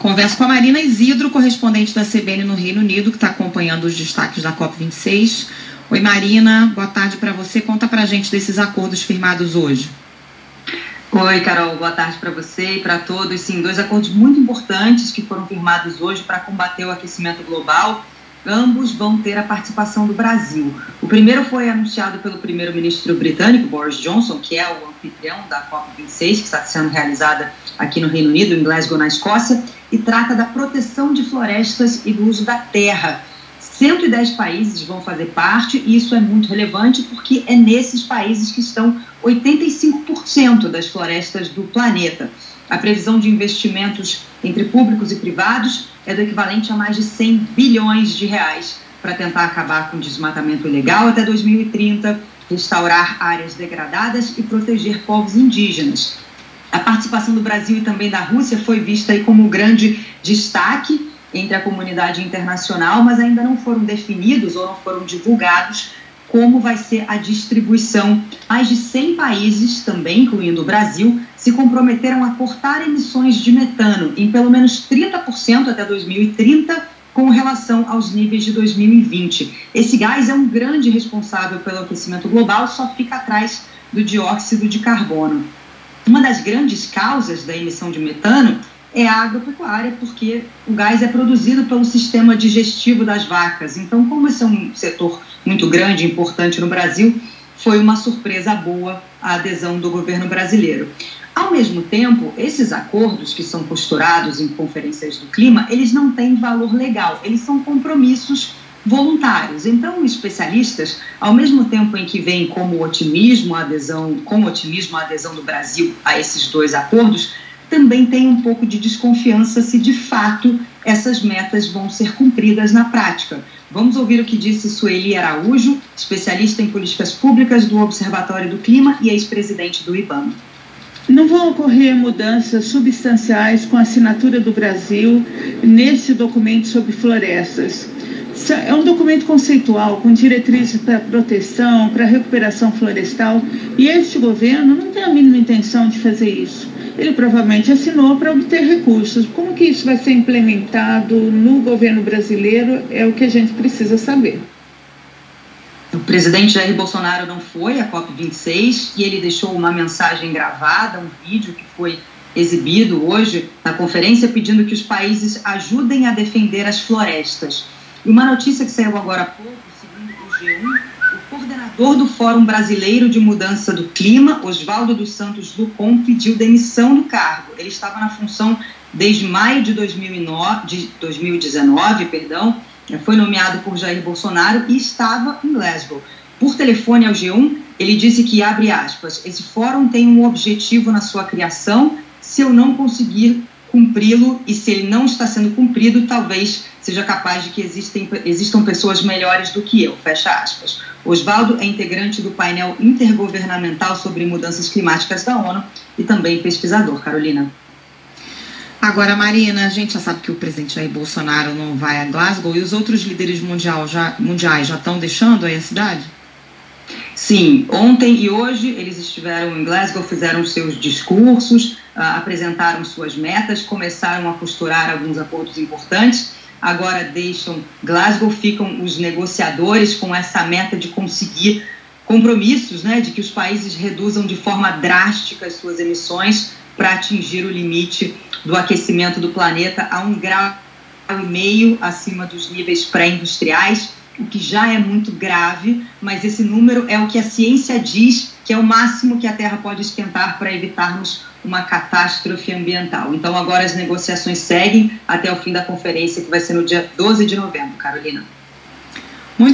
Converso com a Marina Isidro, correspondente da CBN no Reino Unido, que está acompanhando os destaques da COP26. Oi, Marina, boa tarde para você. Conta para a gente desses acordos firmados hoje. Oi, Carol, boa tarde para você e para todos. Sim, dois acordos muito importantes que foram firmados hoje para combater o aquecimento global. Ambos vão ter a participação do Brasil. O primeiro foi anunciado pelo primeiro-ministro britânico, Boris Johnson, que é o anfitrião da COP26, que está sendo realizada aqui no Reino Unido, em Glasgow, na Escócia e trata da proteção de florestas e do uso da terra. 110 países vão fazer parte, e isso é muito relevante porque é nesses países que estão 85% das florestas do planeta. A previsão de investimentos entre públicos e privados é do equivalente a mais de 100 bilhões de reais para tentar acabar com o desmatamento ilegal até 2030, restaurar áreas degradadas e proteger povos indígenas. A participação do Brasil e também da Rússia foi vista como um grande destaque entre a comunidade internacional, mas ainda não foram definidos ou não foram divulgados como vai ser a distribuição. Mais de 100 países, também incluindo o Brasil, se comprometeram a cortar emissões de metano em pelo menos 30% até 2030 com relação aos níveis de 2020. Esse gás é um grande responsável pelo aquecimento global, só fica atrás do dióxido de carbono. Uma das grandes causas da emissão de metano é a agropecuária, porque o gás é produzido pelo sistema digestivo das vacas. Então, como esse é um setor muito grande importante no Brasil, foi uma surpresa boa a adesão do governo brasileiro. Ao mesmo tempo, esses acordos que são posturados em conferências do clima, eles não têm valor legal, eles são compromissos voluntários. Então, especialistas, ao mesmo tempo em que veem como otimismo a adesão, com otimismo a adesão do Brasil a esses dois acordos, também tem um pouco de desconfiança se de fato essas metas vão ser cumpridas na prática. Vamos ouvir o que disse Sueli Araújo, especialista em políticas públicas do Observatório do Clima e ex-presidente do IBAMA. Não vão ocorrer mudanças substanciais com a assinatura do Brasil nesse documento sobre florestas. É um documento conceitual com diretrizes para proteção, para recuperação florestal, e este governo não tem a mínima intenção de fazer isso. Ele provavelmente assinou para obter recursos. Como que isso vai ser implementado no governo brasileiro é o que a gente precisa saber. O presidente Jair Bolsonaro não foi à COP26 e ele deixou uma mensagem gravada, um vídeo que foi exibido hoje na conferência pedindo que os países ajudem a defender as florestas. E uma notícia que saiu agora há pouco, segundo o G1, o coordenador do Fórum Brasileiro de Mudança do Clima, Oswaldo dos Santos Lucon, pediu demissão do cargo. Ele estava na função desde maio de, 2009, de 2019, perdão, foi nomeado por Jair Bolsonaro e estava em Glasgow. Por telefone ao G1, ele disse que, abre aspas, esse fórum tem um objetivo na sua criação, se eu não conseguir cumpri-lo e se ele não está sendo cumprido, talvez seja capaz de que existem, existam pessoas melhores do que eu. Fecha aspas. Oswaldo é integrante do painel intergovernamental sobre mudanças climáticas da ONU e também pesquisador. Carolina. Agora, Marina, a gente já sabe que o presidente Jair Bolsonaro não vai a Glasgow e os outros líderes mundial já, mundiais já estão deixando aí a cidade? Sim, ontem e hoje eles estiveram em Glasgow, fizeram seus discursos, uh, apresentaram suas metas, começaram a costurar alguns acordos importantes. Agora deixam Glasgow, ficam os negociadores com essa meta de conseguir compromissos, né, de que os países reduzam de forma drástica as suas emissões para atingir o limite do aquecimento do planeta a um grau e meio acima dos níveis pré-industriais o que já é muito grave, mas esse número é o que a ciência diz que é o máximo que a Terra pode esquentar para evitarmos uma catástrofe ambiental. Então, agora as negociações seguem até o fim da conferência, que vai ser no dia 12 de novembro, Carolina.